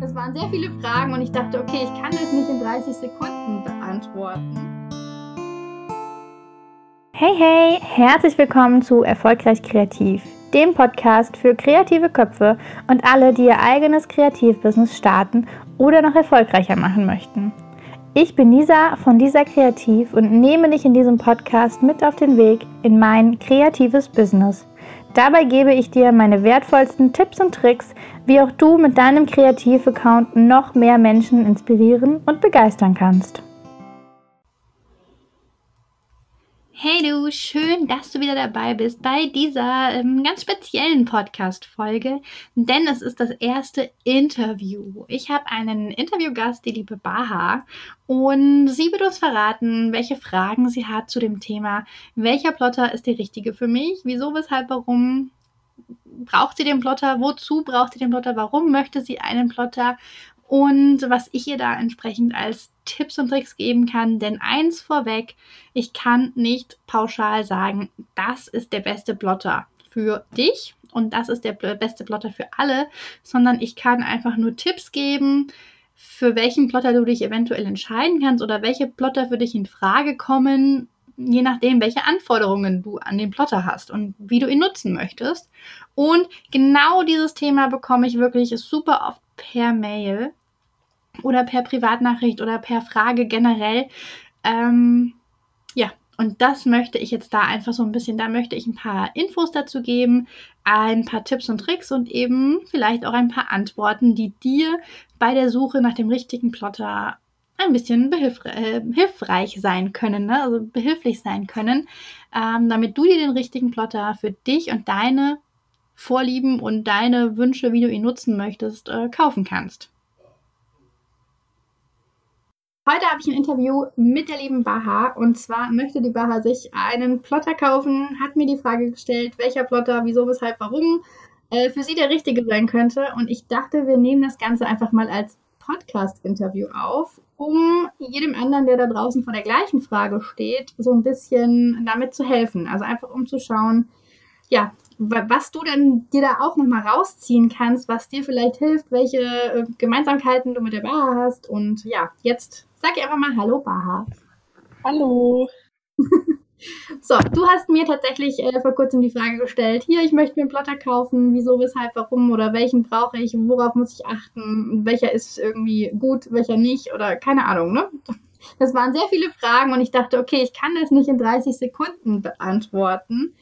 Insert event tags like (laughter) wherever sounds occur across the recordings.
Das waren sehr viele Fragen und ich dachte, okay, ich kann das nicht in 30 Sekunden beantworten. Hey, hey, herzlich willkommen zu Erfolgreich Kreativ, dem Podcast für kreative Köpfe und alle, die ihr eigenes Kreativbusiness starten oder noch erfolgreicher machen möchten. Ich bin Lisa von Lisa Kreativ und nehme dich in diesem Podcast mit auf den Weg in mein kreatives Business. Dabei gebe ich dir meine wertvollsten Tipps und Tricks, wie auch du mit deinem Kreativ-Account noch mehr Menschen inspirieren und begeistern kannst. Hey du, schön, dass du wieder dabei bist bei dieser ähm, ganz speziellen Podcast-Folge, denn es ist das erste Interview. Ich habe einen Interviewgast, die liebe Baha, und sie wird uns verraten, welche Fragen sie hat zu dem Thema, welcher Plotter ist der richtige für mich, wieso, weshalb, warum, braucht sie den Plotter, wozu braucht sie den Plotter, warum möchte sie einen Plotter und was ich ihr da entsprechend als Tipps und Tricks geben kann. Denn eins vorweg, ich kann nicht pauschal sagen, das ist der beste Plotter für dich und das ist der beste Plotter für alle, sondern ich kann einfach nur Tipps geben, für welchen Plotter du dich eventuell entscheiden kannst oder welche Plotter für dich in Frage kommen, je nachdem, welche Anforderungen du an den Plotter hast und wie du ihn nutzen möchtest. Und genau dieses Thema bekomme ich wirklich super oft per Mail oder per Privatnachricht oder per Frage generell. Ähm, ja, und das möchte ich jetzt da einfach so ein bisschen, da möchte ich ein paar Infos dazu geben, ein paar Tipps und Tricks und eben vielleicht auch ein paar Antworten, die dir bei der Suche nach dem richtigen Plotter ein bisschen äh, hilfreich sein können, ne? also behilflich sein können, ähm, damit du dir den richtigen Plotter für dich und deine Vorlieben und deine Wünsche, wie du ihn nutzen möchtest, äh, kaufen kannst. Heute habe ich ein Interview mit der lieben Baha und zwar möchte die Baha sich einen Plotter kaufen, hat mir die Frage gestellt, welcher Plotter, wieso, weshalb, warum äh, für sie der richtige sein könnte und ich dachte, wir nehmen das Ganze einfach mal als Podcast-Interview auf, um jedem anderen, der da draußen vor der gleichen Frage steht, so ein bisschen damit zu helfen. Also einfach um zu schauen, ja, was du dann dir da auch nochmal rausziehen kannst, was dir vielleicht hilft, welche äh, Gemeinsamkeiten du mit der Baha hast. Und ja, jetzt sag einfach mal Hallo, Baha. Hallo. (laughs) so, du hast mir tatsächlich äh, vor kurzem die Frage gestellt, hier, ich möchte mir einen Plotter kaufen, wieso, weshalb, warum oder welchen brauche ich, worauf muss ich achten, welcher ist irgendwie gut, welcher nicht oder keine Ahnung, ne? Das waren sehr viele Fragen und ich dachte, okay, ich kann das nicht in 30 Sekunden beantworten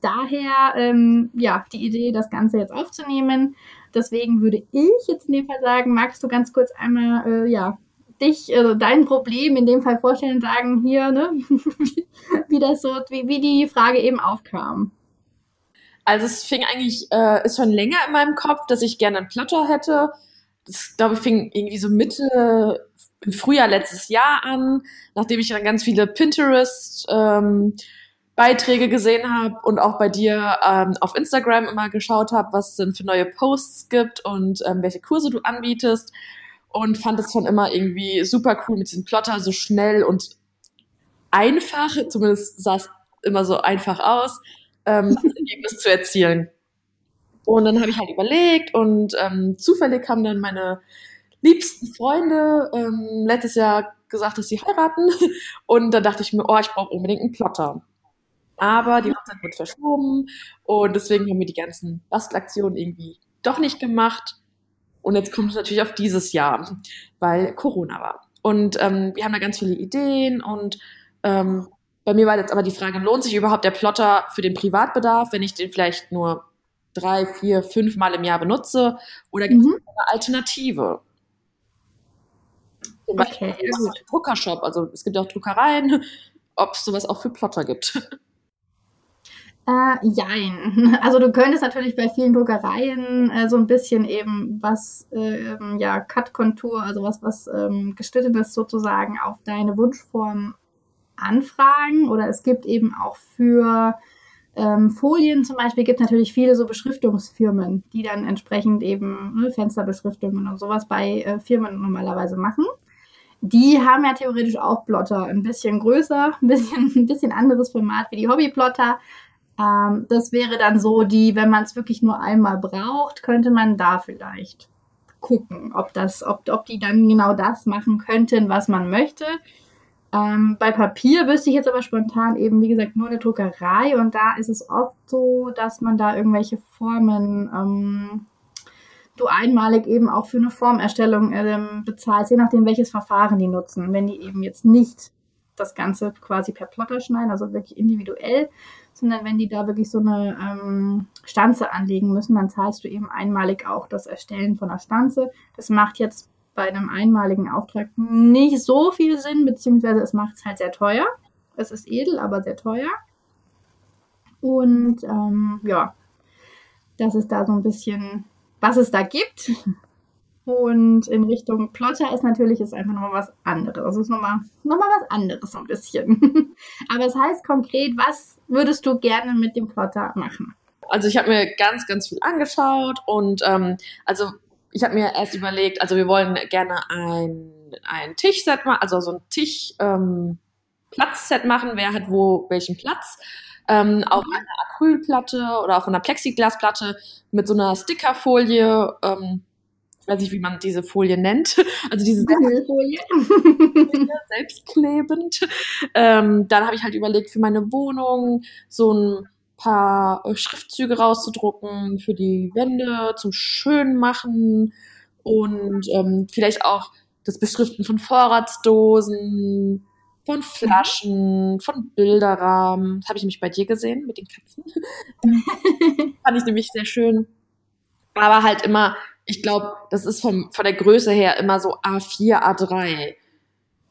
daher ähm, ja die Idee, das Ganze jetzt aufzunehmen. Deswegen würde ich jetzt in dem Fall sagen, magst du ganz kurz einmal äh, ja dich, also dein Problem in dem Fall vorstellen und sagen hier, ne, (laughs) wie das so, wie, wie die Frage eben aufkam. Also es fing eigentlich, äh, ist schon länger in meinem Kopf, dass ich gerne einen Plotter hätte. Das, glaube ich, fing irgendwie so Mitte im Frühjahr letztes Jahr an, nachdem ich dann ganz viele Pinterest ähm, Beiträge gesehen habe und auch bei dir ähm, auf Instagram immer geschaut habe, was es denn für neue Posts gibt und ähm, welche Kurse du anbietest und fand es schon immer irgendwie super cool mit diesem Plotter, so schnell und einfach, zumindest sah es immer so einfach aus, ähm, (laughs) das Ergebnis zu erzielen. Und dann habe ich halt überlegt und ähm, zufällig haben dann meine liebsten Freunde ähm, letztes Jahr gesagt, dass sie heiraten. (laughs) Und da dachte ich mir, oh, ich brauche unbedingt einen Plotter. Aber die Hochzeit wird verschoben und deswegen haben wir die ganzen Bastelaktionen irgendwie doch nicht gemacht. Und jetzt kommt es natürlich auf dieses Jahr, weil Corona war. Und ähm, wir haben da ganz viele Ideen und ähm, bei mir war jetzt aber die Frage, lohnt sich überhaupt der Plotter für den Privatbedarf, wenn ich den vielleicht nur drei, vier, fünf Mal im Jahr benutze? Oder gibt es mhm. eine Alternative? Zum Beispiel okay, Druckershop, also es gibt auch Druckereien, (laughs) ob es sowas auch für Plotter gibt. (laughs) Äh, jein. (laughs) Also du könntest natürlich bei vielen Druckereien äh, so ein bisschen eben was, äh, ja, Cut-Kontur, also was, was ähm, geschnittenes sozusagen auf deine Wunschform anfragen. Oder es gibt eben auch für ähm, Folien zum Beispiel, gibt natürlich viele so Beschriftungsfirmen, die dann entsprechend eben ne, Fensterbeschriftungen und sowas bei äh, Firmen normalerweise machen. Die haben ja theoretisch auch Plotter, ein bisschen größer, (laughs) ein bisschen, ein bisschen anderes Format wie die Hobbyplotter, ähm, das wäre dann so die, wenn man es wirklich nur einmal braucht, könnte man da vielleicht gucken, ob das, ob, ob die dann genau das machen könnten, was man möchte. Ähm, bei Papier wüsste ich jetzt aber spontan eben, wie gesagt, nur eine Druckerei und da ist es oft so, dass man da irgendwelche Formen ähm, du einmalig eben auch für eine Formerstellung ähm, bezahlst, je nachdem, welches Verfahren die nutzen. Wenn die eben jetzt nicht das Ganze quasi per Plotter schneiden, also wirklich individuell, sondern wenn die da wirklich so eine ähm, Stanze anlegen müssen, dann zahlst du eben einmalig auch das Erstellen von der Stanze. Das macht jetzt bei einem einmaligen Auftrag nicht so viel Sinn, beziehungsweise es macht es halt sehr teuer. Es ist edel, aber sehr teuer. Und ähm, ja, das ist da so ein bisschen was es da gibt. Und in Richtung Plotter ist natürlich ist einfach nochmal was anderes. Also ist nochmal noch mal was anderes so ein bisschen. (laughs) Aber es heißt konkret, was würdest du gerne mit dem Plotter machen? Also ich habe mir ganz, ganz viel angeschaut und ähm, also ich habe mir erst überlegt, also wir wollen gerne ein, ein Tischset machen, also so ein Tisch ähm, Platzset machen, wer hat wo welchen Platz ähm, auf mhm. einer Acrylplatte oder auf einer Plexiglasplatte mit so einer Stickerfolie, ähm, weiß nicht, wie man diese Folie nennt, (laughs) also diese Folie, (laughs) selbstklebend. Ähm, dann habe ich halt überlegt, für meine Wohnung so ein paar Schriftzüge rauszudrucken für die Wände zum Schönmachen und ähm, vielleicht auch das Beschriften von Vorratsdosen, von Flaschen, von Bilderrahmen. Das habe ich nämlich bei dir gesehen mit den Katzen. (laughs) Fand ich nämlich sehr schön. Aber halt immer, ich glaube, das ist vom, von der Größe her immer so A4, A3.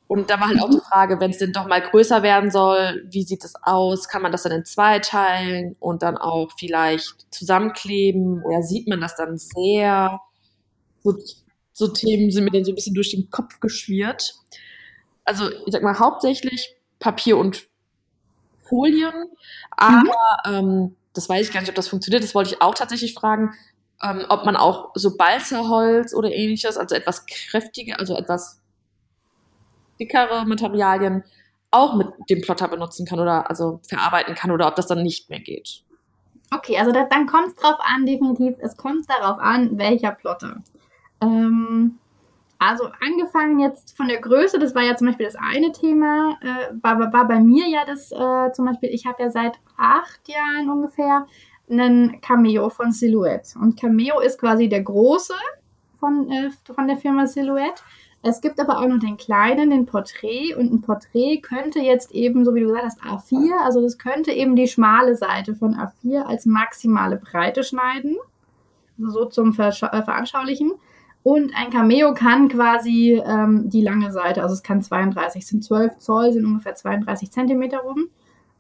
Und da war halt auch die Frage, wenn es denn doch mal größer werden soll, wie sieht es aus? Kann man das dann in zwei teilen und dann auch vielleicht zusammenkleben? Oder sieht man das dann sehr? So, so Themen sind mir dann so ein bisschen durch den Kopf geschwirrt also ich sag mal hauptsächlich Papier und Folien, aber mhm. ähm, das weiß ich gar nicht, ob das funktioniert. Das wollte ich auch tatsächlich fragen, ähm, ob man auch so Balzerholz oder ähnliches, also etwas kräftige, also etwas dickere Materialien auch mit dem Plotter benutzen kann oder also verarbeiten kann oder ob das dann nicht mehr geht. Okay, also das, dann kommt es drauf an, definitiv. Es kommt darauf an, welcher Plotter. Ähm, also angefangen jetzt von der Größe, das war ja zum Beispiel das eine Thema, äh, war, war bei mir ja das äh, zum Beispiel, ich habe ja seit acht Jahren ungefähr einen Cameo von Silhouette. Und Cameo ist quasi der große von, äh, von der Firma Silhouette. Es gibt aber auch noch den kleinen, den Porträt. Und ein Porträt könnte jetzt eben, so wie du gesagt hast, A4, also das könnte eben die schmale Seite von A4 als maximale Breite schneiden. So zum Versch äh, Veranschaulichen. Und ein Cameo kann quasi ähm, die lange Seite, also es kann 32, sind 12 Zoll, sind ungefähr 32 Zentimeter rum.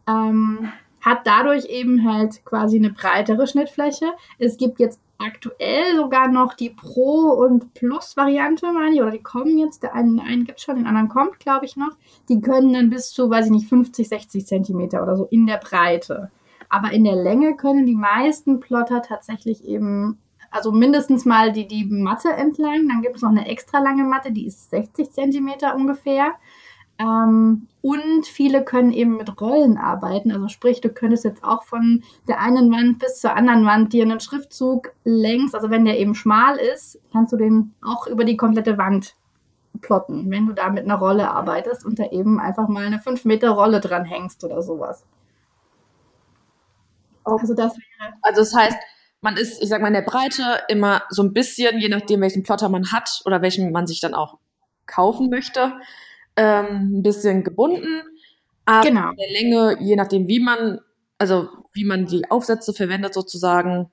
Ähm, hat dadurch eben halt quasi eine breitere Schnittfläche. Es gibt jetzt aktuell sogar noch die Pro- und Plus-Variante, meine ich, oder die kommen jetzt. Der einen, einen gibt es schon, den anderen kommt, glaube ich, noch. Die können dann bis zu, weiß ich nicht, 50, 60 Zentimeter oder so in der Breite. Aber in der Länge können die meisten Plotter tatsächlich eben also mindestens mal die, die Matte entlang. Dann gibt es noch eine extra lange Matte, die ist 60 Zentimeter ungefähr. Ähm, und viele können eben mit Rollen arbeiten. Also sprich, du könntest jetzt auch von der einen Wand bis zur anderen Wand dir einen Schriftzug längs, also wenn der eben schmal ist, kannst du den auch über die komplette Wand plotten, wenn du da mit einer Rolle arbeitest und da eben einfach mal eine 5 Meter Rolle dran hängst oder sowas. Also das wäre. Also das heißt, man ist, ich sag mal, in der Breite immer so ein bisschen, je nachdem, welchen Plotter man hat oder welchen man sich dann auch kaufen möchte, ähm, ein bisschen gebunden. Aber genau. in der Länge, je nachdem, wie man, also wie man die Aufsätze verwendet sozusagen.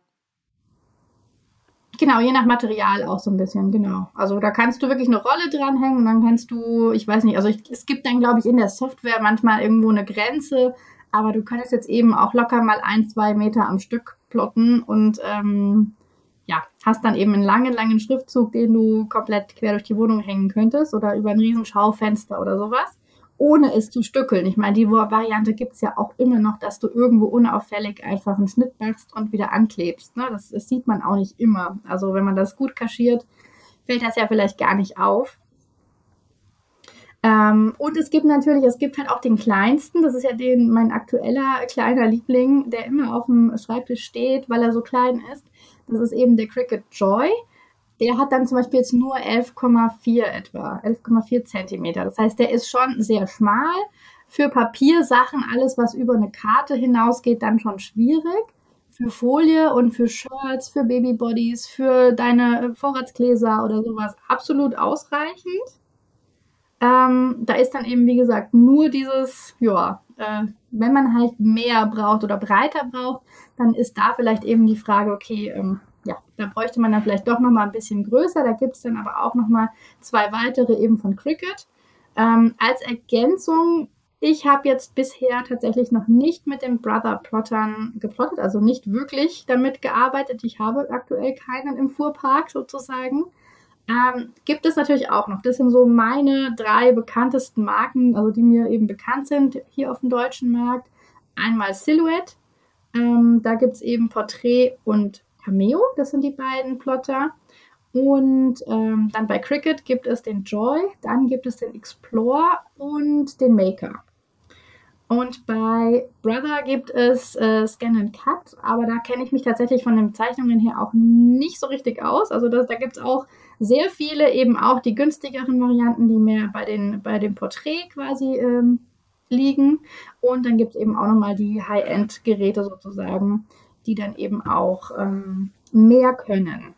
Genau, je nach Material auch so ein bisschen, genau. Also da kannst du wirklich eine Rolle dranhängen und dann kannst du, ich weiß nicht, also ich, es gibt dann, glaube ich, in der Software manchmal irgendwo eine Grenze, aber du könntest jetzt eben auch locker mal ein, zwei Meter am Stück plotten und ähm, hast dann eben einen langen, langen Schriftzug, den du komplett quer durch die Wohnung hängen könntest oder über ein riesen Schaufenster oder sowas, ohne es zu stückeln. Ich meine, die Variante gibt es ja auch immer noch, dass du irgendwo unauffällig einfach einen Schnitt machst und wieder anklebst. Ne? Das, das sieht man auch nicht immer. Also wenn man das gut kaschiert, fällt das ja vielleicht gar nicht auf. Ähm, und es gibt natürlich, es gibt halt auch den kleinsten, das ist ja den, mein aktueller kleiner Liebling, der immer auf dem Schreibtisch steht, weil er so klein ist. Das ist eben der Cricut Joy. der hat dann zum Beispiel jetzt nur 11,4 etwa, 11,4 Zentimeter. Das heißt, der ist schon sehr schmal. Für Papiersachen, alles was über eine Karte hinausgeht, dann schon schwierig. Für Folie und für Shirts, für Babybodies, für deine Vorratsgläser oder sowas absolut ausreichend. Ähm, da ist dann eben, wie gesagt, nur dieses, ja, äh, wenn man halt mehr braucht oder breiter braucht, dann ist da vielleicht eben die Frage, okay, ähm, ja, da bräuchte man dann vielleicht doch nochmal ein bisschen größer. Da gibt es dann aber auch nochmal zwei weitere eben von Cricut. Ähm, als Ergänzung, ich habe jetzt bisher tatsächlich noch nicht mit den Brother Plottern geplottet, also nicht wirklich damit gearbeitet. Ich habe aktuell keinen im Fuhrpark sozusagen. Ähm, gibt es natürlich auch noch. Das sind so meine drei bekanntesten Marken, also die mir eben bekannt sind hier auf dem deutschen Markt. Einmal Silhouette, ähm, da gibt es eben Porträt und Cameo, das sind die beiden Plotter. Und ähm, dann bei Cricut gibt es den Joy, dann gibt es den Explore und den Maker. Und bei Brother gibt es äh, Scan and Cut, aber da kenne ich mich tatsächlich von den Zeichnungen her auch nicht so richtig aus. Also das, da gibt es auch sehr viele, eben auch die günstigeren Varianten, die mehr bei, den, bei dem Porträt quasi ähm, liegen. Und dann gibt es eben auch nochmal die High-End-Geräte sozusagen, die dann eben auch ähm, mehr können.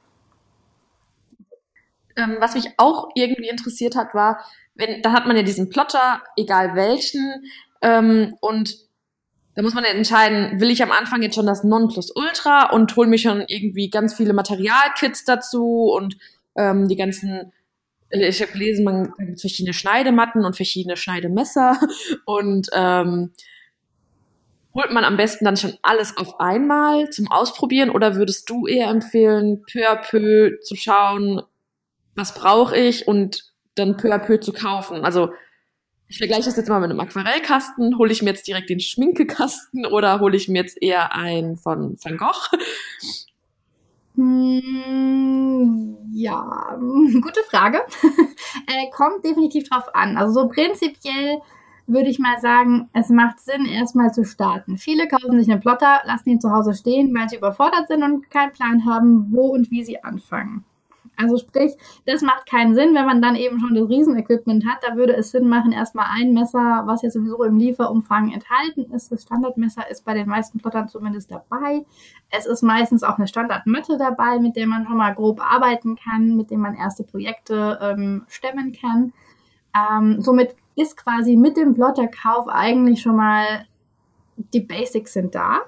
Ähm, was mich auch irgendwie interessiert hat, war, wenn, da hat man ja diesen Plotter, egal welchen, ähm, und da muss man ja entscheiden, will ich am Anfang jetzt schon das Nonplusultra und hole mir schon irgendwie ganz viele Materialkits dazu und ähm, die ganzen ich habe gelesen, man gibt verschiedene Schneidematten und verschiedene Schneidemesser (laughs) und ähm, holt man am besten dann schon alles auf einmal zum Ausprobieren oder würdest du eher empfehlen, peu à peu zu schauen, was brauche ich und dann peu à peu zu kaufen? Also ich vergleiche das jetzt mal mit einem Aquarellkasten. Hole ich mir jetzt direkt den Schminkekasten (laughs) oder hole ich mir jetzt eher einen von Van Gogh? Hm, ja, (laughs) gute Frage. (laughs) äh, kommt definitiv drauf an. Also so prinzipiell würde ich mal sagen, es macht Sinn, erstmal zu starten. Viele kaufen sich einen Plotter, lassen ihn zu Hause stehen, weil sie überfordert sind und keinen Plan haben, wo und wie sie anfangen. Also sprich, das macht keinen Sinn, wenn man dann eben schon das Riesenequipment hat. Da würde es Sinn machen, erstmal ein Messer, was ja sowieso im Lieferumfang enthalten ist. Das Standardmesser ist bei den meisten Plottern zumindest dabei. Es ist meistens auch eine Standardmatte dabei, mit der man schon mal grob arbeiten kann, mit dem man erste Projekte ähm, stemmen kann. Ähm, somit ist quasi mit dem Plotterkauf eigentlich schon mal die Basics sind da.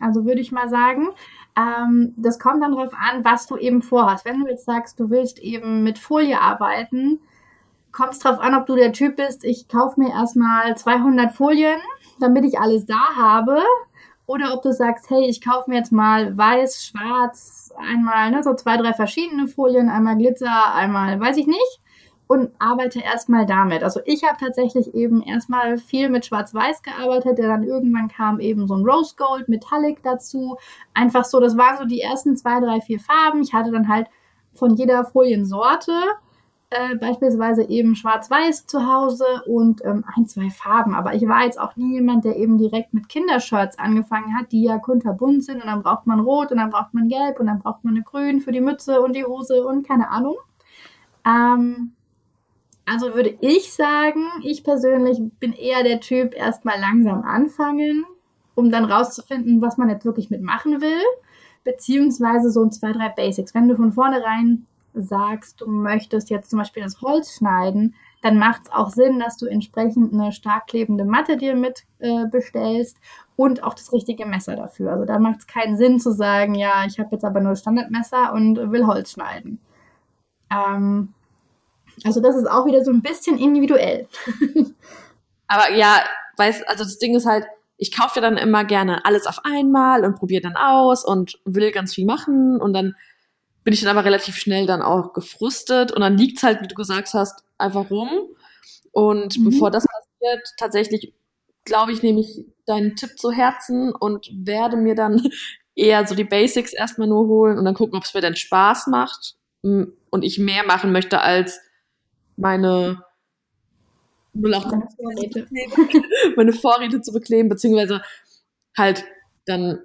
Also würde ich mal sagen. Ähm, das kommt dann darauf an, was du eben vorhast. Wenn du jetzt sagst, du willst eben mit Folie arbeiten, kommt es darauf an, ob du der Typ bist, ich kaufe mir erstmal 200 Folien, damit ich alles da habe. Oder ob du sagst, hey, ich kaufe mir jetzt mal weiß, schwarz, einmal ne, so zwei, drei verschiedene Folien, einmal Glitzer, einmal weiß ich nicht und arbeite erstmal damit. Also ich habe tatsächlich eben erstmal viel mit Schwarz-Weiß gearbeitet, der dann irgendwann kam eben so ein Rose Gold Metallic dazu. Einfach so, das waren so die ersten zwei, drei, vier Farben. Ich hatte dann halt von jeder Foliensorte äh, beispielsweise eben Schwarz-Weiß zu Hause und ähm, ein, zwei Farben. Aber ich war jetzt auch nie jemand, der eben direkt mit Kindershirts angefangen hat, die ja kunterbunt sind und dann braucht man Rot und dann braucht man Gelb und dann braucht man eine Grün für die Mütze und die Hose und keine Ahnung. Ähm, also würde ich sagen, ich persönlich bin eher der Typ, erstmal langsam anfangen, um dann rauszufinden, was man jetzt wirklich mitmachen will. Beziehungsweise so ein zwei, drei Basics. Wenn du von vornherein sagst, du möchtest jetzt zum Beispiel das Holz schneiden, dann macht es auch Sinn, dass du entsprechend eine stark klebende Matte dir mit äh, bestellst und auch das richtige Messer dafür. Also da macht es keinen Sinn zu sagen, ja, ich habe jetzt aber nur Standardmesser und will Holz schneiden. Ähm, also das ist auch wieder so ein bisschen individuell. Aber ja, weiß, also das Ding ist halt, ich kaufe ja dann immer gerne alles auf einmal und probiere dann aus und will ganz viel machen und dann bin ich dann aber relativ schnell dann auch gefrustet und dann liegt's halt, wie du gesagt hast, einfach rum. Und mhm. bevor das passiert, tatsächlich, glaube ich, nehme ich deinen Tipp zu Herzen und werde mir dann (laughs) eher so die Basics erstmal nur holen und dann gucken, ob es mir denn Spaß macht und ich mehr machen möchte als meine 08 Vorräte. meine Vorräte (laughs) zu bekleben, beziehungsweise halt dann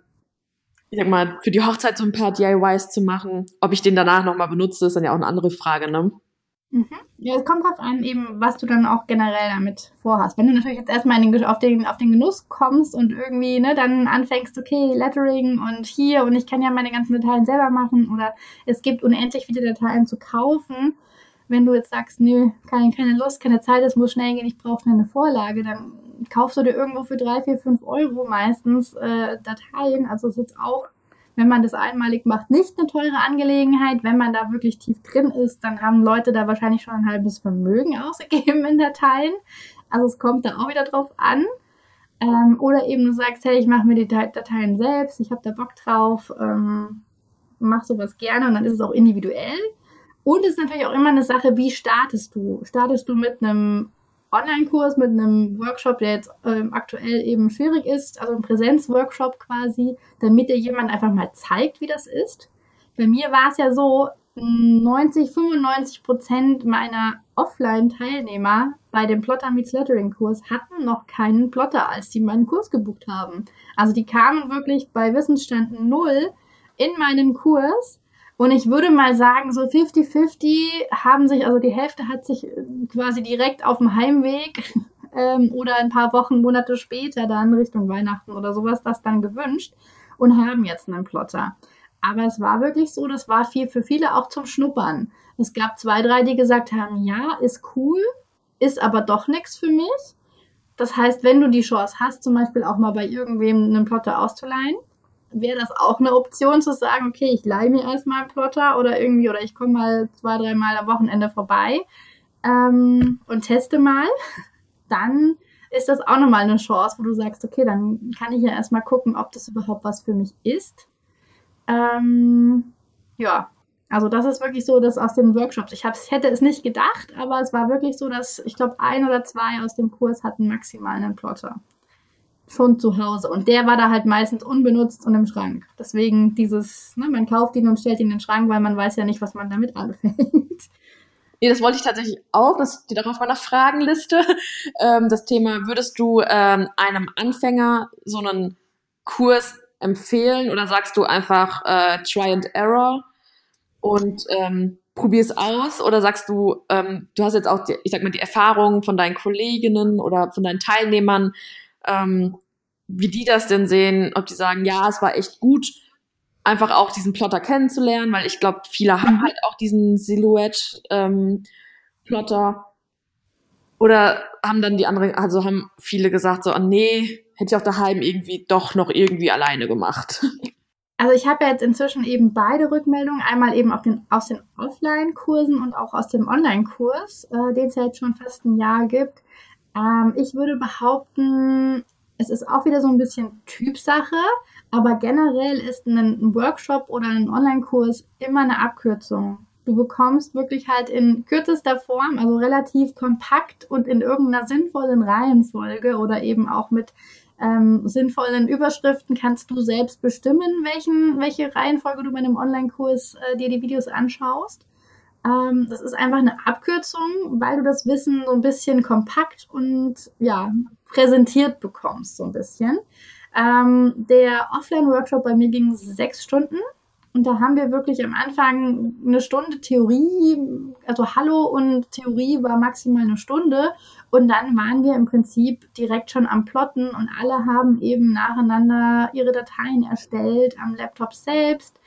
ich sag mal, für die Hochzeit so ein paar DIYs zu machen. Ob ich den danach nochmal benutze, ist dann ja auch eine andere Frage, ne? Mhm. Ja, es kommt drauf an, eben, was du dann auch generell damit vorhast. Wenn du natürlich jetzt erstmal den, auf, den, auf den Genuss kommst und irgendwie, ne, dann anfängst, okay, Lettering und hier und ich kann ja meine ganzen Dateien selber machen oder es gibt unendlich viele Dateien zu kaufen. Wenn du jetzt sagst, nö, keine, keine Lust, keine Zeit, es muss schnell gehen, ich brauche eine Vorlage, dann kaufst du dir irgendwo für drei, vier, fünf Euro meistens äh, Dateien. Also es ist jetzt auch wenn man das einmalig macht, nicht eine teure Angelegenheit. Wenn man da wirklich tief drin ist, dann haben Leute da wahrscheinlich schon ein halbes Vermögen ausgegeben in Dateien. Also es kommt da auch wieder drauf an. Ähm, oder eben du sagst, hey, ich mache mir die Dateien selbst, ich habe da Bock drauf, ähm, mach sowas gerne und dann ist es auch individuell. Und es ist natürlich auch immer eine Sache, wie startest du? Startest du mit einem Online-Kurs mit einem Workshop, der jetzt ähm, aktuell eben schwierig ist, also ein Präsenzworkshop quasi, damit dir jemand einfach mal zeigt, wie das ist. Bei mir war es ja so, 90, 95 Prozent meiner Offline-Teilnehmer bei dem Plotter Meets Lettering-Kurs hatten noch keinen Plotter, als die meinen Kurs gebucht haben. Also die kamen wirklich bei Wissensstand null in meinen Kurs und ich würde mal sagen, so 50-50 haben sich, also die Hälfte hat sich äh, quasi direkt auf dem Heimweg (laughs) ähm, oder ein paar Wochen, Monate später dann Richtung Weihnachten oder sowas das dann gewünscht und haben jetzt einen Plotter. Aber es war wirklich so, das war viel für viele auch zum Schnuppern. Es gab zwei, drei, die gesagt haben, ja, ist cool, ist aber doch nichts für mich. Das heißt, wenn du die Chance hast, zum Beispiel auch mal bei irgendwem einen Plotter auszuleihen, wäre das auch eine Option zu sagen, okay, ich leihe mir erstmal einen Plotter oder irgendwie, oder ich komme mal zwei, dreimal am Wochenende vorbei ähm, und teste mal. (laughs) Dann ist das auch nochmal eine Chance, wo du sagst, okay, dann kann ich ja erstmal gucken, ob das überhaupt was für mich ist. Ähm, ja, also das ist wirklich so, dass aus den Workshops, ich hätte es nicht gedacht, aber es war wirklich so, dass ich glaube, ein oder zwei aus dem Kurs hatten maximal einen Plotter schon zu Hause. Und der war da halt meistens unbenutzt und im Schrank. Deswegen dieses, ne, man kauft ihn und stellt ihn in den Schrank, weil man weiß ja nicht, was man damit anfängt. (laughs) Nee, das wollte ich tatsächlich auch. Das steht auch auf meiner Fragenliste. (laughs) Ähm, das Thema, würdest du ähm, einem Anfänger so einen Kurs empfehlen oder sagst du einfach äh, Try and Error und ähm, probier es aus? Oder sagst du, ähm, du hast jetzt auch, die, ich sag mal, die Erfahrung von deinen Kolleginnen oder von deinen Teilnehmern, ähm, wie die das denn sehen, ob die sagen, ja, es war echt gut, einfach auch diesen Plotter kennenzulernen, weil ich glaube, viele haben mhm. halt auch diesen Silhouette-Plotter. Ähm, oder haben dann die anderen, also haben viele gesagt, so, oh, nee, hätte ich auch daheim irgendwie doch noch irgendwie alleine gemacht. Also ich habe ja jetzt inzwischen eben beide Rückmeldungen, einmal eben den, aus den Offline-Kursen und auch aus dem Online-Kurs, äh, den es ja jetzt schon fast ein Jahr gibt. Ähm, ich würde behaupten, es ist auch wieder so ein bisschen Typsache, aber generell ist ein Workshop oder ein Online-Kurs immer eine Abkürzung. Du bekommst wirklich halt in kürzester Form, also relativ kompakt und in irgendeiner sinnvollen Reihenfolge oder eben auch mit ähm, sinnvollen Überschriften kannst du selbst bestimmen, welchen, welche Reihenfolge du bei einem Online-Kurs äh, dir die Videos anschaust. Ähm, das ist einfach eine Abkürzung, weil du das Wissen so ein bisschen kompakt und ja, präsentiert bekommst, so ein bisschen. Ähm, der Offline-Workshop bei mir ging sechs Stunden. Und da haben wir wirklich am Anfang eine Stunde Theorie, also Hallo und Theorie war maximal eine Stunde. Und dann waren wir im Prinzip direkt schon am Plotten und alle haben eben nacheinander ihre Dateien erstellt am Laptop selbst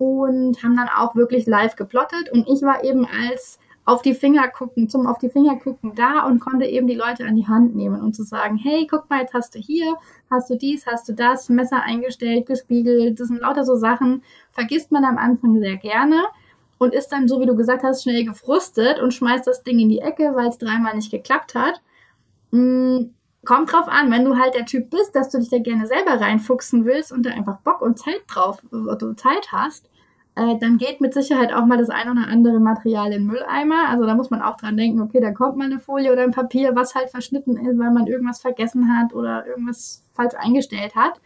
und haben dann auch wirklich live geplottet. Und ich war eben als auf die Finger gucken, zum auf die Finger gucken da und konnte eben die Leute an die Hand nehmen und zu sagen, hey, guck mal, jetzt hast du hier, hast du dies, hast du das, Messer eingestellt, gespiegelt, das sind lauter so Sachen, vergisst man am Anfang sehr gerne und ist dann, so wie du gesagt hast, schnell gefrustet und schmeißt das Ding in die Ecke, weil es dreimal nicht geklappt hat. Hm, kommt drauf an, wenn du halt der Typ bist, dass du dich da gerne selber reinfuchsen willst und da einfach Bock und Zeit drauf, du Zeit hast, äh, dann geht mit Sicherheit auch mal das ein oder andere Material in Mülleimer. Also da muss man auch dran denken, okay, da kommt mal eine Folie oder ein Papier, was halt verschnitten ist, weil man irgendwas vergessen hat oder irgendwas falsch eingestellt hat.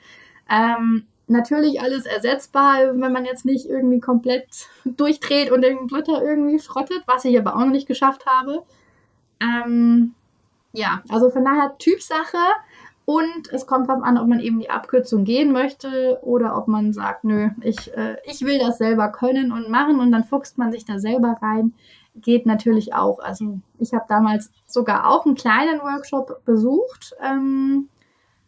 Ähm, natürlich alles ersetzbar, wenn man jetzt nicht irgendwie komplett (laughs) durchdreht und den Blätter irgendwie schrottet, was ich aber auch noch nicht geschafft habe. Ähm, ja, also von daher Typsache. Und es kommt darauf an, ob man eben die Abkürzung gehen möchte oder ob man sagt, nö, ich, äh, ich will das selber können und machen und dann fuchst man sich da selber rein. Geht natürlich auch. Also ich habe damals sogar auch einen kleinen Workshop besucht. Ähm,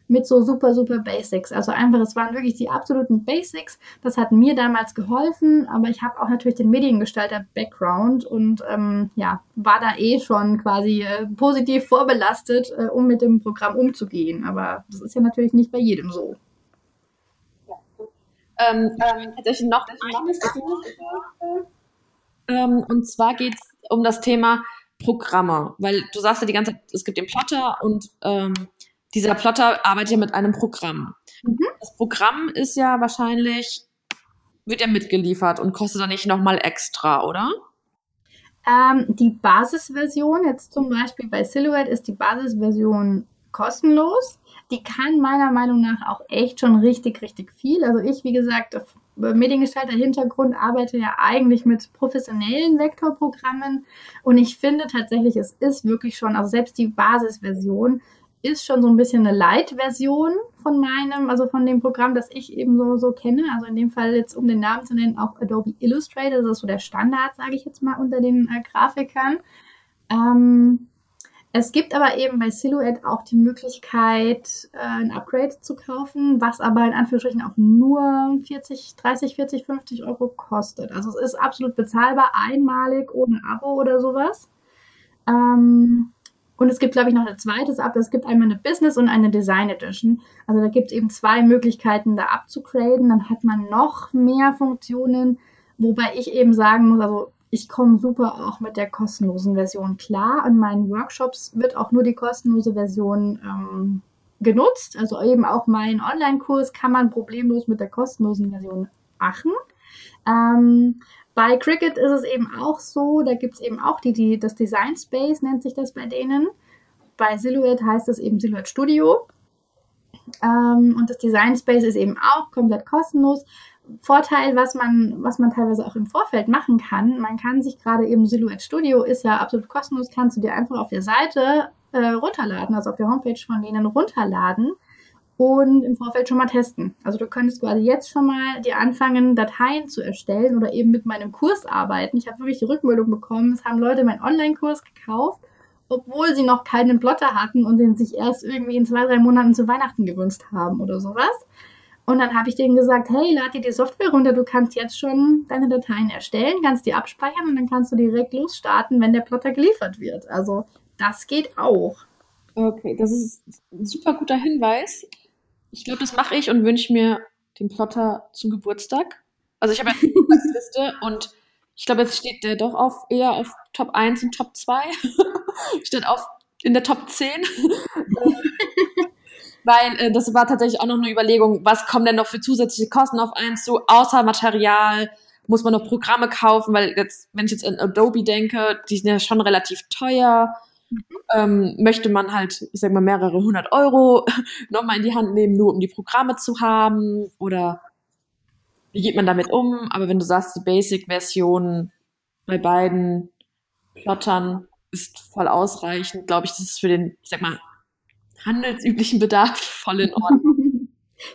mit so super, super Basics. Also einfach, es waren wirklich die absoluten Basics. Das hat mir damals geholfen, aber ich habe auch natürlich den Mediengestalter-Background und ähm, ja, war da eh schon quasi äh, positiv vorbelastet, äh, um mit dem Programm umzugehen. Aber das ist ja natürlich nicht bei jedem so. Ähm, ähm, tatsächlich noch eines ähm, und zwar geht es um das Thema Programme, weil du sagst ja die ganze Zeit, es gibt den Plotter und ähm, dieser Plotter arbeitet ja mit einem Programm. Mhm. Das Programm ist ja wahrscheinlich, wird ja mitgeliefert und kostet dann nicht nochmal extra, oder? Ähm, die Basisversion, jetzt zum Beispiel bei Silhouette, ist die Basisversion kostenlos. Die kann meiner Meinung nach auch echt schon richtig, richtig viel. Also ich, wie gesagt, Mediengestalter Hintergrund arbeite ja eigentlich mit professionellen Vektorprogrammen und ich finde tatsächlich, es ist wirklich schon, also selbst die Basisversion ist schon so ein bisschen eine Light-Version von meinem, also von dem Programm, das ich eben so, so kenne. Also in dem Fall jetzt, um den Namen zu nennen, auch Adobe Illustrator. Das ist so der Standard, sage ich jetzt mal, unter den äh, Grafikern. Ähm, es gibt aber eben bei Silhouette auch die Möglichkeit, äh, ein Upgrade zu kaufen, was aber in Anführungsstrichen auch nur 40, 30, 40, 50 Euro kostet. Also es ist absolut bezahlbar, einmalig, ohne Abo oder sowas. Ähm, und es gibt, glaube ich, noch ein zweites Up. Es gibt einmal eine Business und eine Design Edition. Also da gibt es eben zwei Möglichkeiten, da abzugraden. Dann hat man noch mehr Funktionen, wobei ich eben sagen muss, also ich komme super auch mit der kostenlosen Version klar. In meinen Workshops wird auch nur die kostenlose Version ähm, genutzt. Also eben auch mein Online-Kurs kann man problemlos mit der kostenlosen Version machen. Ähm, bei Cricut ist es eben auch so, da gibt es eben auch die, die, das Design Space, nennt sich das bei denen. Bei Silhouette heißt es eben Silhouette Studio. Ähm, und das Design Space ist eben auch komplett kostenlos. Vorteil, was man, was man teilweise auch im Vorfeld machen kann, man kann sich gerade eben Silhouette Studio ist ja absolut kostenlos, kannst du dir einfach auf der Seite äh, runterladen, also auf der Homepage von denen runterladen und im Vorfeld schon mal testen. Also du könntest quasi jetzt schon mal dir anfangen, Dateien zu erstellen oder eben mit meinem Kurs arbeiten. Ich habe wirklich die Rückmeldung bekommen, es haben Leute meinen Online-Kurs gekauft, obwohl sie noch keinen Plotter hatten und den sich erst irgendwie in zwei, drei Monaten zu Weihnachten gewünscht haben oder sowas. Und dann habe ich denen gesagt, hey, lad dir die Software runter, du kannst jetzt schon deine Dateien erstellen, kannst die abspeichern und dann kannst du direkt losstarten, wenn der Plotter geliefert wird. Also das geht auch. Okay, das ist ein super guter Hinweis. Ich glaube, das mache ich und wünsche mir den Plotter zum Geburtstag. Also ich habe eine Geburtstagsliste (laughs) und ich glaube, jetzt steht der doch auf eher auf Top 1 und Top 2. (laughs) steht auf in der Top 10. (laughs) Weil äh, das war tatsächlich auch noch eine Überlegung, was kommen denn noch für zusätzliche Kosten auf eins zu, außer Material, muss man noch Programme kaufen, weil jetzt, wenn ich jetzt an Adobe denke, die sind ja schon relativ teuer ähm, möchte man halt, ich sag mal, mehrere hundert Euro (laughs) nochmal in die Hand nehmen, nur um die Programme zu haben? Oder wie geht man damit um? Aber wenn du sagst, die Basic-Version bei beiden Plottern ist voll ausreichend, glaube ich, das ist für den, ich sag mal, handelsüblichen Bedarf voll in Ordnung. (laughs)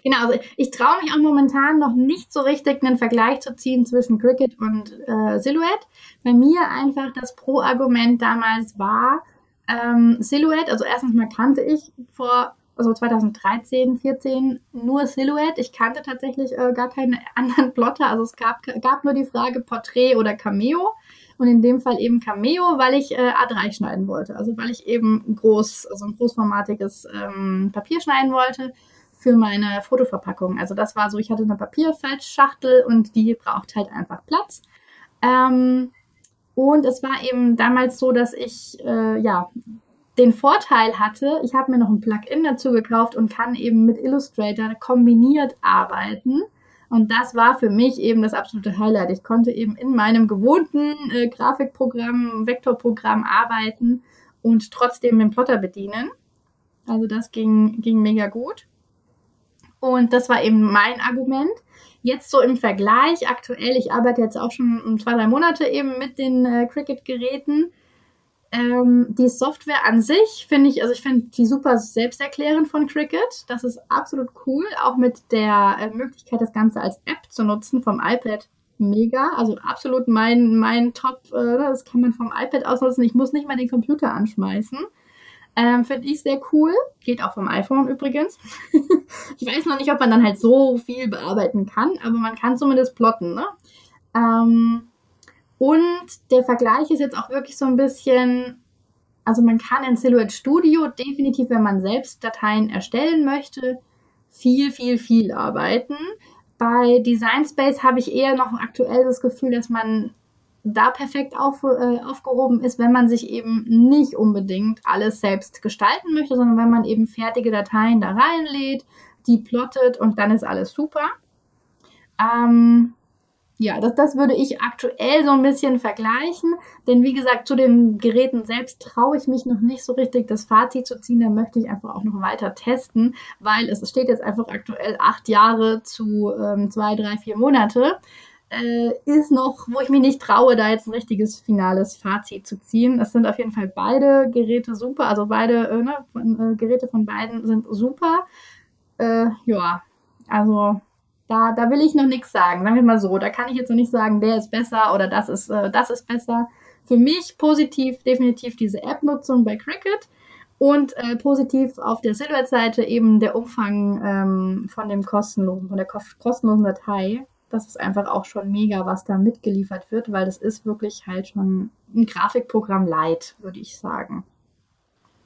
Genau, also ich traue mich auch momentan noch nicht so richtig einen Vergleich zu ziehen zwischen Cricket und äh, Silhouette. Bei mir einfach das Pro-Argument damals war, ähm, Silhouette, also erstens mal kannte ich vor also 2013, 14 nur Silhouette. Ich kannte tatsächlich äh, gar keine (laughs) anderen Plotter. Also es gab, gab nur die Frage Porträt oder Cameo. Und in dem Fall eben Cameo, weil ich äh, A3 schneiden wollte. Also weil ich eben groß, also ein großformatiges ähm, Papier schneiden wollte für meine Fotoverpackung. Also das war so, ich hatte eine Papierfaltschachtel und die braucht halt einfach Platz. Ähm, und es war eben damals so, dass ich äh, ja den Vorteil hatte, ich habe mir noch ein Plugin dazu gekauft und kann eben mit Illustrator kombiniert arbeiten. Und das war für mich eben das absolute Highlight. Ich konnte eben in meinem gewohnten äh, Grafikprogramm, Vektorprogramm arbeiten und trotzdem den Plotter bedienen. Also das ging, ging mega gut. Und das war eben mein Argument. Jetzt so im Vergleich aktuell, ich arbeite jetzt auch schon zwei, drei Monate eben mit den äh, Cricut-Geräten. Ähm, die Software an sich finde ich, also ich finde die super selbsterklärend von Cricut. Das ist absolut cool, auch mit der äh, Möglichkeit, das Ganze als App zu nutzen vom iPad. Mega, also absolut mein, mein Top, äh, das kann man vom iPad aus nutzen. Ich muss nicht mal den Computer anschmeißen. Ähm, Finde ich sehr cool. Geht auch vom iPhone übrigens. (laughs) ich weiß noch nicht, ob man dann halt so viel bearbeiten kann, aber man kann zumindest plotten. Ne? Ähm, und der Vergleich ist jetzt auch wirklich so ein bisschen, also man kann in Silhouette Studio definitiv, wenn man selbst Dateien erstellen möchte, viel, viel, viel arbeiten. Bei Design Space habe ich eher noch aktuell das Gefühl, dass man da perfekt auf, äh, aufgehoben ist, wenn man sich eben nicht unbedingt alles selbst gestalten möchte, sondern wenn man eben fertige Dateien da reinlädt, die plottet und dann ist alles super. Ähm, ja, das, das würde ich aktuell so ein bisschen vergleichen, denn wie gesagt, zu den Geräten selbst traue ich mich noch nicht so richtig, das Fazit zu ziehen. Da möchte ich einfach auch noch weiter testen, weil es steht jetzt einfach aktuell acht Jahre zu ähm, zwei, drei, vier Monate äh, ist noch, wo ich mich nicht traue, da jetzt ein richtiges finales Fazit zu ziehen. Es sind auf jeden Fall beide Geräte super, also beide äh, ne, von, äh, Geräte von beiden sind super. Äh, ja, also da, da will ich noch nichts sagen. Sagen wir mal so, da kann ich jetzt noch nicht sagen, der ist besser oder das ist, äh, das ist besser. Für mich positiv definitiv diese App-Nutzung bei Cricut und äh, positiv auf der Silhouette-Seite eben der Umfang ähm, von dem kostenlosen, von der kostenlosen Datei das ist einfach auch schon mega, was da mitgeliefert wird, weil das ist wirklich halt schon ein Grafikprogramm light, würde ich sagen.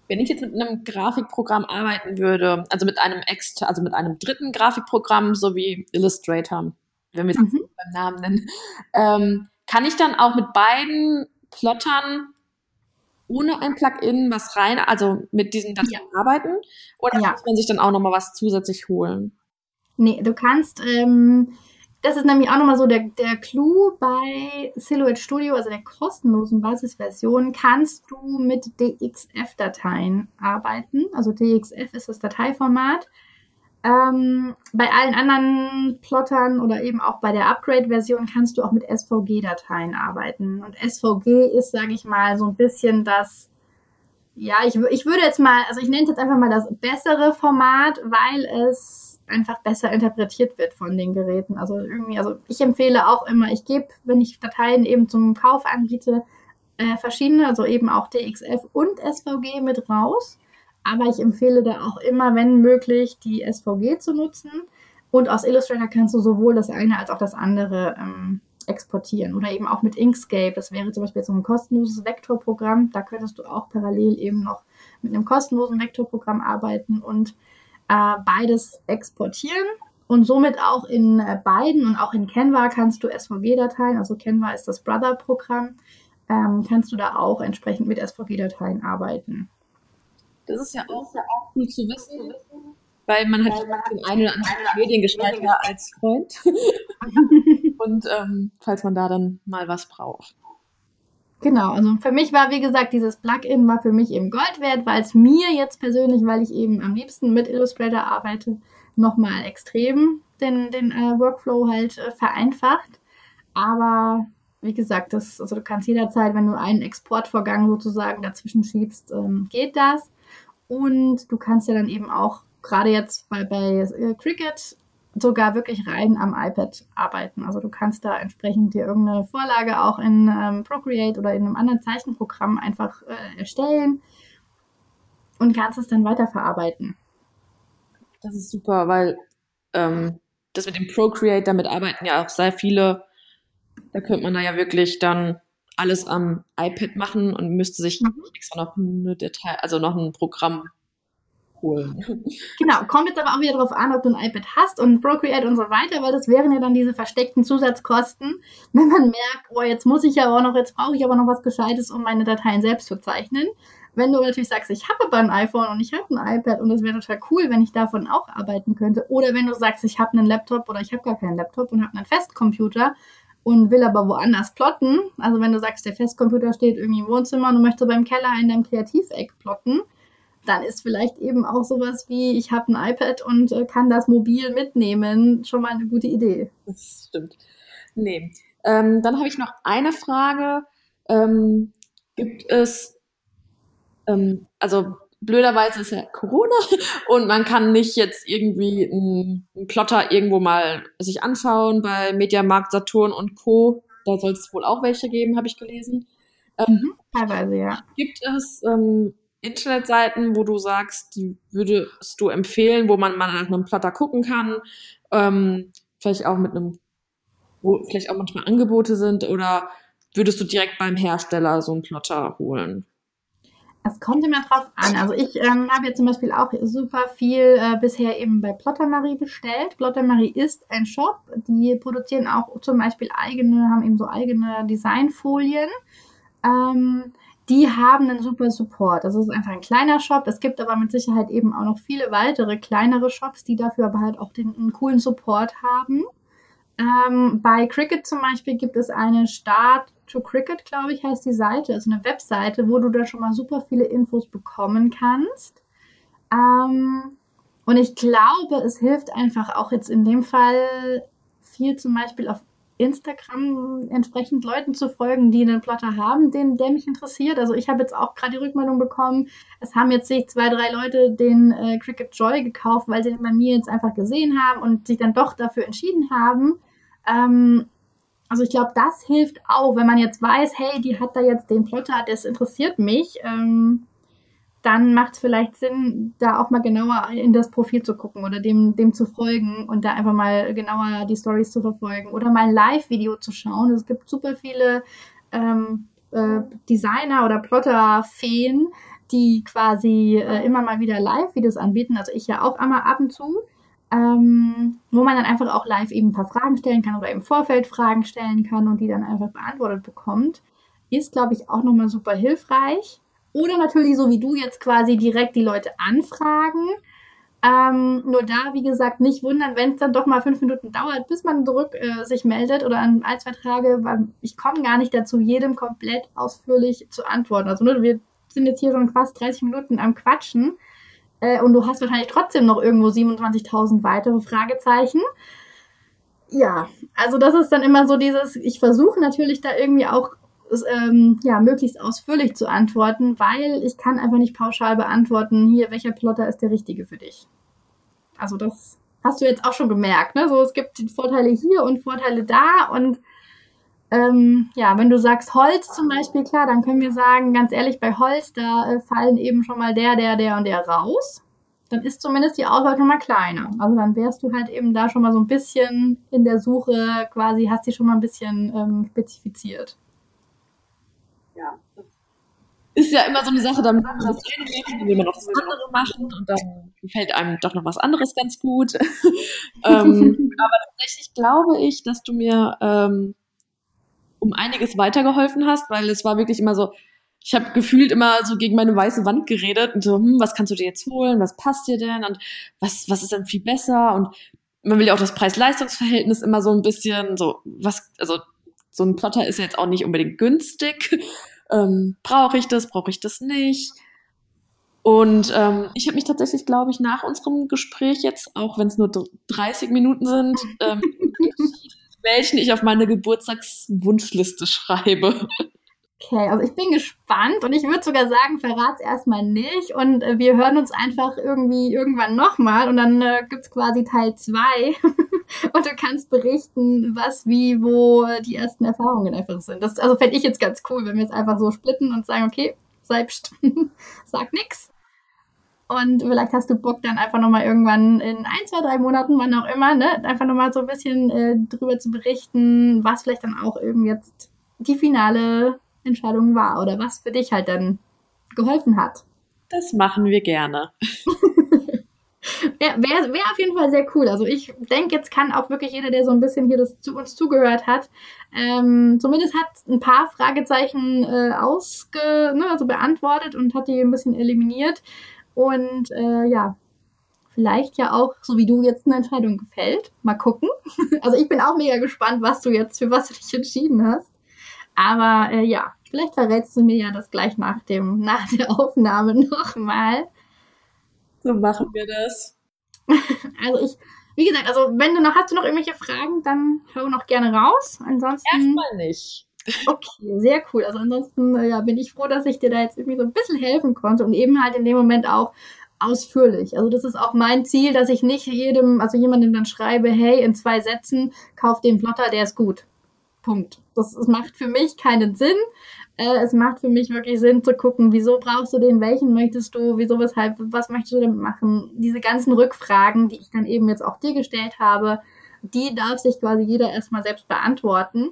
Wenn ich jetzt mit einem Grafikprogramm arbeiten würde, also mit einem extra, also mit einem dritten Grafikprogramm, so wie Illustrator, wenn wir es mhm. beim Namen nennen, ähm, kann ich dann auch mit beiden Plottern ohne ein Plugin was rein, also mit diesen Dateien ja. arbeiten? Oder ja. muss man sich dann auch nochmal was zusätzlich holen? Nee, du kannst ähm, das ist nämlich auch nochmal so der, der Clou bei Silhouette Studio, also der kostenlosen Basisversion, kannst du mit DXF-Dateien arbeiten. Also DXF ist das Dateiformat. Ähm, bei allen anderen Plottern oder eben auch bei der Upgrade-Version kannst du auch mit SVG-Dateien arbeiten. Und SVG ist, sage ich mal, so ein bisschen das, ja, ich, ich würde jetzt mal, also ich nenne es jetzt einfach mal das bessere Format, weil es einfach besser interpretiert wird von den Geräten. Also irgendwie, also ich empfehle auch immer, ich gebe, wenn ich Dateien eben zum Kauf anbiete, äh, verschiedene, also eben auch DXF und SVG mit raus. Aber ich empfehle da auch immer, wenn möglich, die SVG zu nutzen. Und aus Illustrator kannst du sowohl das eine als auch das andere ähm, exportieren. Oder eben auch mit Inkscape. Das wäre zum Beispiel so ein kostenloses Vektorprogramm. Da könntest du auch parallel eben noch mit einem kostenlosen Vektorprogramm arbeiten und äh, beides exportieren und somit auch in äh, beiden und auch in Canva kannst du SVG-Dateien, also Canva ist das Brother-Programm, ähm, kannst du da auch entsprechend mit SVG-Dateien arbeiten. Das ist ja auch, ja auch gut zu wissen, weil man hat den einen oder anderen Mediengestalter als Freund. (laughs) und ähm, falls man da dann mal was braucht. Genau, also für mich war, wie gesagt, dieses Plugin war für mich eben Gold wert, weil es mir jetzt persönlich, weil ich eben am liebsten mit Illustrator arbeite, nochmal extrem den, den äh, Workflow halt äh, vereinfacht. Aber wie gesagt, das, also du kannst jederzeit, wenn du einen Exportvorgang sozusagen dazwischen schiebst, ähm, geht das. Und du kannst ja dann eben auch gerade jetzt bei, bei äh, Cricut sogar wirklich rein am iPad arbeiten. Also du kannst da entsprechend dir irgendeine Vorlage auch in ähm, Procreate oder in einem anderen Zeichenprogramm einfach äh, erstellen und kannst es dann weiterverarbeiten. Das ist super, weil ähm, das mit dem Procreate, damit arbeiten ja auch sehr viele. Da könnte man da ja wirklich dann alles am iPad machen und müsste sich mhm. extra noch eine Datei, also noch ein Programm holen. Genau, kommt jetzt aber auch wieder darauf an, ob du ein iPad hast und Procreate und so weiter, weil das wären ja dann diese versteckten Zusatzkosten, wenn man merkt, oh, jetzt muss ich ja auch noch, jetzt brauche ich aber noch was Gescheites, um meine Dateien selbst zu zeichnen. Wenn du natürlich sagst, ich habe aber ein iPhone und ich habe ein iPad und es wäre total cool, wenn ich davon auch arbeiten könnte. Oder wenn du sagst, ich habe einen Laptop oder ich habe gar keinen Laptop und habe einen Festcomputer und will aber woanders plotten. Also wenn du sagst, der Festcomputer steht irgendwie im Wohnzimmer und du möchtest beim Keller in deinem Kreativeck plotten, dann ist vielleicht eben auch sowas wie, ich habe ein iPad und äh, kann das mobil mitnehmen, schon mal eine gute Idee. Das stimmt. Nee. Ähm, dann habe ich noch eine Frage. Ähm, gibt es ähm, also blöderweise ist ja Corona (laughs) und man kann nicht jetzt irgendwie einen, einen Plotter irgendwo mal sich anschauen bei Mediamarkt, Saturn und Co. Da soll es wohl auch welche geben, habe ich gelesen. Ähm, mhm, teilweise, ja. Gibt es ähm, Internetseiten, wo du sagst, die würdest du empfehlen, wo man mal nach einem Plotter gucken kann? Ähm, vielleicht auch mit einem, wo vielleicht auch manchmal Angebote sind oder würdest du direkt beim Hersteller so einen Plotter holen? Es kommt immer drauf an. Also ich ähm, habe jetzt zum Beispiel auch super viel äh, bisher eben bei Plottermarie bestellt. Plottermarie ist ein Shop, die produzieren auch zum Beispiel eigene, haben eben so eigene Designfolien. Ähm, die haben einen super Support. Das ist einfach ein kleiner Shop. Es gibt aber mit Sicherheit eben auch noch viele weitere kleinere Shops, die dafür aber halt auch den einen coolen Support haben. Ähm, bei Cricket zum Beispiel gibt es eine Start to Cricket, glaube ich, heißt die Seite. Also eine Webseite, wo du da schon mal super viele Infos bekommen kannst. Ähm, und ich glaube, es hilft einfach auch jetzt in dem Fall viel zum Beispiel auf Instagram entsprechend Leuten zu folgen, die einen Plotter haben, den, der mich interessiert. Also ich habe jetzt auch gerade die Rückmeldung bekommen, es haben jetzt sich zwei, drei Leute den äh, Cricket Joy gekauft, weil sie den bei mir jetzt einfach gesehen haben und sich dann doch dafür entschieden haben. Ähm, also ich glaube, das hilft auch, wenn man jetzt weiß, hey, die hat da jetzt den Plotter, das interessiert mich. Ähm, dann macht es vielleicht Sinn, da auch mal genauer in das Profil zu gucken oder dem, dem zu folgen und da einfach mal genauer die Stories zu verfolgen oder mal ein Live-Video zu schauen. Es gibt super viele ähm, äh, Designer oder Plotter-Feen, die quasi äh, immer mal wieder Live-Videos anbieten. Also ich ja auch einmal ab und zu. Ähm, wo man dann einfach auch live eben ein paar Fragen stellen kann oder im Vorfeld Fragen stellen kann und die dann einfach beantwortet bekommt, ist, glaube ich, auch nochmal super hilfreich. Oder natürlich so wie du jetzt quasi direkt die Leute anfragen. Ähm, nur da, wie gesagt, nicht wundern, wenn es dann doch mal fünf Minuten dauert, bis man zurück äh, sich meldet oder an ein, zwei Tage, weil ich komme gar nicht dazu, jedem komplett ausführlich zu antworten. Also ne, wir sind jetzt hier schon fast 30 Minuten am Quatschen äh, und du hast wahrscheinlich trotzdem noch irgendwo 27.000 weitere Fragezeichen. Ja, also das ist dann immer so dieses, ich versuche natürlich da irgendwie auch ähm, ja, möglichst ausführlich zu antworten, weil ich kann einfach nicht pauschal beantworten, hier, welcher Plotter ist der richtige für dich. Also das hast du jetzt auch schon gemerkt, ne? So, es gibt Vorteile hier und Vorteile da und ähm, ja, wenn du sagst Holz zum Beispiel, klar, dann können wir sagen, ganz ehrlich, bei Holz, da äh, fallen eben schon mal der, der, der und der raus. Dann ist zumindest die Auswahl schon mal kleiner. Also dann wärst du halt eben da schon mal so ein bisschen in der Suche quasi, hast die schon mal ein bisschen ähm, spezifiziert ja, ist ja immer so eine Sache, dann will man das eine machen, dann will man noch das andere machen und dann gefällt einem doch noch was anderes ganz gut. (laughs) ähm, aber tatsächlich glaube ich, dass du mir ähm, um einiges weitergeholfen hast, weil es war wirklich immer so, ich habe gefühlt immer so gegen meine weiße Wand geredet und so, hm, was kannst du dir jetzt holen, was passt dir denn? Und was, was ist denn viel besser? Und man will ja auch das Preis-Leistungs-Verhältnis immer so ein bisschen so, was, also so ein Plotter ist jetzt auch nicht unbedingt günstig. (laughs) Ähm, brauche ich das, brauche ich das nicht? Und ähm, ich habe mich tatsächlich, glaube ich, nach unserem Gespräch jetzt, auch wenn es nur 30 Minuten sind, ähm, (laughs) welchen ich auf meine Geburtstagswunschliste schreibe. Okay, also ich bin gespannt und ich würde sogar sagen, verrat's erstmal nicht und äh, wir hören uns einfach irgendwie irgendwann nochmal und dann äh, gibt's quasi Teil zwei (laughs) und du kannst berichten, was, wie, wo die ersten Erfahrungen einfach sind. Das, also fände ich jetzt ganz cool, wenn wir es einfach so splitten und sagen, okay, selbst, (laughs) sag nix. Und vielleicht hast du Bock, dann einfach nochmal irgendwann in ein, zwei, drei Monaten, wann auch immer, ne, einfach nochmal so ein bisschen äh, drüber zu berichten, was vielleicht dann auch eben jetzt die finale Entscheidung war oder was für dich halt dann geholfen hat. Das machen wir gerne. Wäre wär, wär auf jeden Fall sehr cool. Also ich denke, jetzt kann auch wirklich jeder, der so ein bisschen hier das zu uns zugehört hat, ähm, zumindest hat ein paar Fragezeichen äh, ausge, ne, also beantwortet und hat die ein bisschen eliminiert. Und äh, ja, vielleicht ja auch, so wie du jetzt eine Entscheidung gefällt. Mal gucken. (laughs) Also ich bin auch mega gespannt, was du jetzt, für was du dich entschieden hast. Aber äh, ja, vielleicht verrätst du mir ja das gleich nach dem, nach der Aufnahme (laughs) nochmal. So machen wir das. (laughs) also ich, wie gesagt, also wenn du noch, hast du noch irgendwelche Fragen, dann hau noch gerne raus. Ansonsten. Erstmal nicht. Okay, sehr cool. Also ansonsten ja, bin ich froh, dass ich dir da jetzt irgendwie so ein bisschen helfen konnte und eben halt in dem Moment auch ausführlich. Also das ist auch mein Ziel, dass ich nicht jedem, also jemandem dann schreibe, hey, in zwei Sätzen, kauf den Plotter, der ist gut. Punkt. Das, das macht für mich keinen Sinn. Äh, es macht für mich wirklich Sinn zu gucken, wieso brauchst du den, welchen möchtest du, wieso, weshalb, was möchtest du damit machen. Diese ganzen Rückfragen, die ich dann eben jetzt auch dir gestellt habe, die darf sich quasi jeder erstmal selbst beantworten.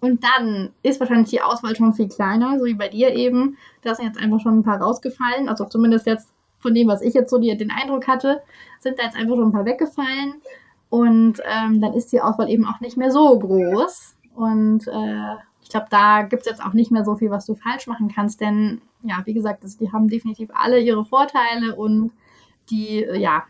Und dann ist wahrscheinlich die Auswahl schon viel kleiner, so wie bei dir eben. Da sind jetzt einfach schon ein paar rausgefallen. Also zumindest jetzt von dem, was ich jetzt so den Eindruck hatte, sind da jetzt einfach schon ein paar weggefallen. Und ähm, dann ist die Auswahl eben auch nicht mehr so groß. Und äh, ich glaube, da gibt es jetzt auch nicht mehr so viel, was du falsch machen kannst, denn ja, wie gesagt, das, die haben definitiv alle ihre Vorteile und die, äh, ja,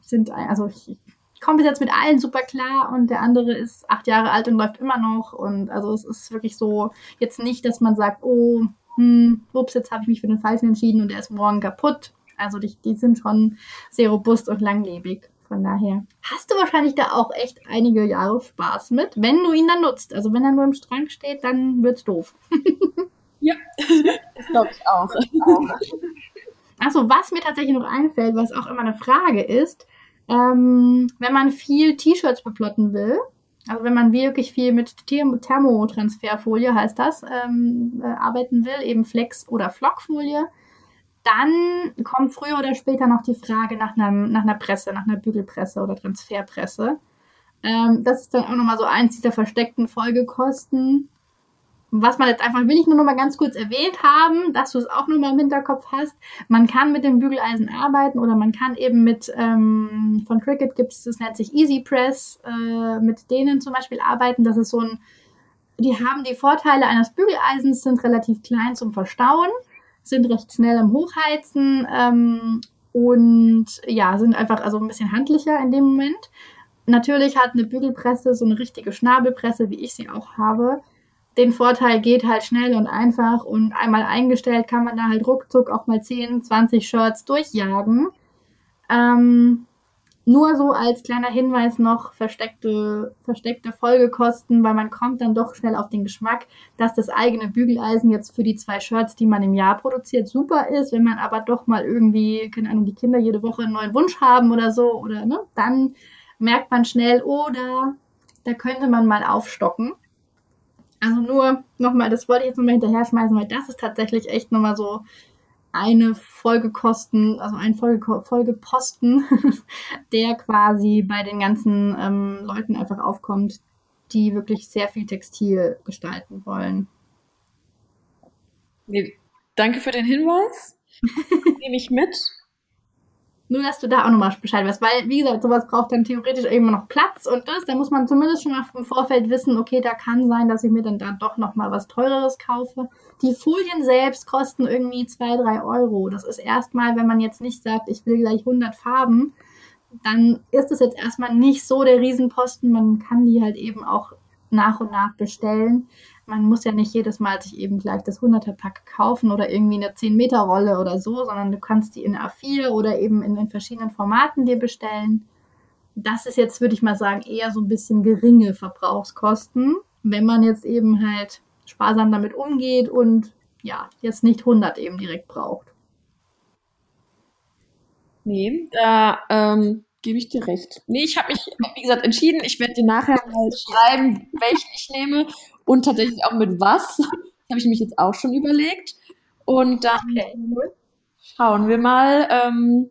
sind, also ich, ich komme bis jetzt mit allen super klar und der andere ist acht Jahre alt und läuft immer noch und also es ist wirklich so, jetzt nicht, dass man sagt, oh, hm, ups, jetzt habe ich mich für den Falschen entschieden und der ist morgen kaputt. Also die, die sind schon sehr robust und langlebig. Von daher hast du wahrscheinlich da auch echt einige Jahre Spaß mit, wenn du ihn dann nutzt. Also wenn er nur im Strang steht, dann wird's doof. (laughs) ja, das glaube ich auch. (laughs) Achso, was mir tatsächlich noch einfällt, was auch immer eine Frage ist, ähm, wenn man viel T-Shirts beplotten will, also wenn man wirklich viel mit Thermotransferfolie heißt das, ähm, äh, arbeiten will, eben Flex- oder Flockfolie, dann kommt früher oder später noch die Frage nach, einem, nach einer Presse, nach einer Bügelpresse oder Transferpresse. Ähm, das ist dann auch nochmal so eins dieser versteckten Folgekosten. Was man jetzt einfach, will ich nur noch mal ganz kurz erwähnt haben, dass du es auch nur mal im Hinterkopf hast. Man kann mit dem Bügeleisen arbeiten oder man kann eben mit, ähm, von Cricut gibt es, das nennt sich Easy Press, äh, mit denen zum Beispiel arbeiten. Das ist so ein, die haben die Vorteile eines Bügeleisens, sind relativ klein zum Verstauen sind recht schnell am Hochheizen ähm, und ja, sind einfach also ein bisschen handlicher in dem Moment. Natürlich hat eine Bügelpresse, so eine richtige Schnabelpresse, wie ich sie auch habe, den Vorteil, geht halt schnell und einfach und einmal eingestellt kann man da halt ruckzuck auch mal 10, 20 Shirts durchjagen. Ähm, nur so als kleiner Hinweis noch versteckte, versteckte Folgekosten, weil man kommt dann doch schnell auf den Geschmack, dass das eigene Bügeleisen jetzt für die zwei Shirts, die man im Jahr produziert, super ist. Wenn man aber doch mal irgendwie, keine Ahnung, die Kinder jede Woche einen neuen Wunsch haben oder so, oder ne, dann merkt man schnell, oder da könnte man mal aufstocken. Also nur nochmal, das wollte ich jetzt nochmal hinterher schmeißen, weil das ist tatsächlich echt nochmal so eine Folgekosten, also ein Folge, Folgeposten, (laughs) der quasi bei den ganzen ähm, Leuten einfach aufkommt, die wirklich sehr viel Textil gestalten wollen. Nee, danke für den Hinweis. (laughs) Nehme ich mit. Nur, dass du da auch nochmal Bescheid weißt, weil, wie gesagt, sowas braucht dann theoretisch immer noch Platz und das, da muss man zumindest schon mal im Vorfeld wissen, okay, da kann sein, dass ich mir dann da doch nochmal was Teureres kaufe. Die Folien selbst kosten irgendwie zwei, drei Euro. Das ist erstmal, wenn man jetzt nicht sagt, ich will gleich 100 Farben, dann ist es jetzt erstmal nicht so der Riesenposten. Man kann die halt eben auch nach und nach bestellen man muss ja nicht jedes Mal sich eben gleich das 100er-Pack kaufen oder irgendwie eine 10-Meter-Rolle oder so, sondern du kannst die in A4 oder eben in den verschiedenen Formaten dir bestellen. Das ist jetzt, würde ich mal sagen, eher so ein bisschen geringe Verbrauchskosten, wenn man jetzt eben halt sparsam damit umgeht und ja, jetzt nicht 100 eben direkt braucht. Nee, da ähm, gebe ich dir recht. Nee, ich habe mich, wie gesagt, entschieden. Ich werde dir nachher mal schreiben, welchen ich nehme und tatsächlich auch mit was. Das habe ich mich jetzt auch schon überlegt. Und dann okay. schauen wir mal, ähm,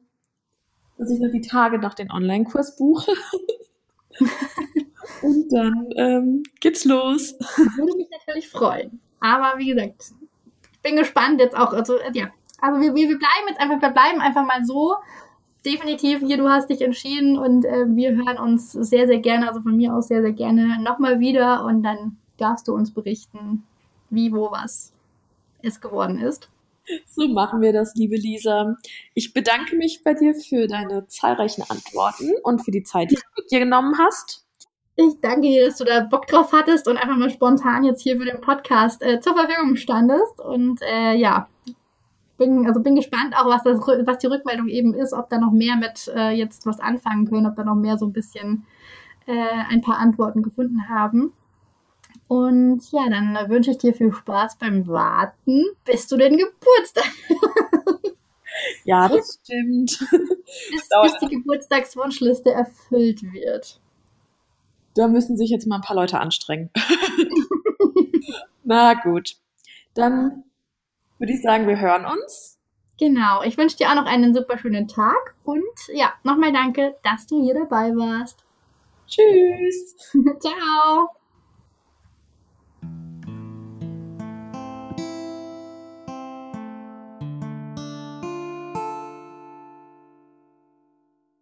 dass ich noch die Tage nach den Online-Kurs buche. (laughs) und dann ähm, geht's los. Würde mich natürlich freuen. Aber wie gesagt, ich bin gespannt jetzt auch. Also, äh, ja. Also wir, wir bleiben jetzt einfach, wir bleiben einfach mal so definitiv hier, du hast dich entschieden und äh, wir hören uns sehr, sehr gerne, also von mir aus sehr, sehr gerne nochmal wieder und dann darfst du uns berichten, wie, wo, was es geworden ist. So machen wir das, liebe Lisa. Ich bedanke mich bei dir für deine zahlreichen Antworten und für die Zeit, die du mit dir genommen hast. Ich danke dir, dass du da Bock drauf hattest und einfach mal spontan jetzt hier für den Podcast äh, zur Verfügung standest. Und äh, ja, bin, also bin gespannt auch, was, das, was die Rückmeldung eben ist, ob da noch mehr mit äh, jetzt was anfangen können, ob da noch mehr so ein bisschen äh, ein paar Antworten gefunden haben. Und ja, dann wünsche ich dir viel Spaß beim Warten, bis du den Geburtstag. (laughs) ja, das (laughs) stimmt. bis, bis die Geburtstagswunschliste erfüllt wird. Da müssen sich jetzt mal ein paar Leute anstrengen. (laughs) Na gut. Dann würde ich sagen, wir hören uns. Genau. Ich wünsche dir auch noch einen super schönen Tag und ja, nochmal danke, dass du hier dabei warst. Tschüss. (laughs) Ciao.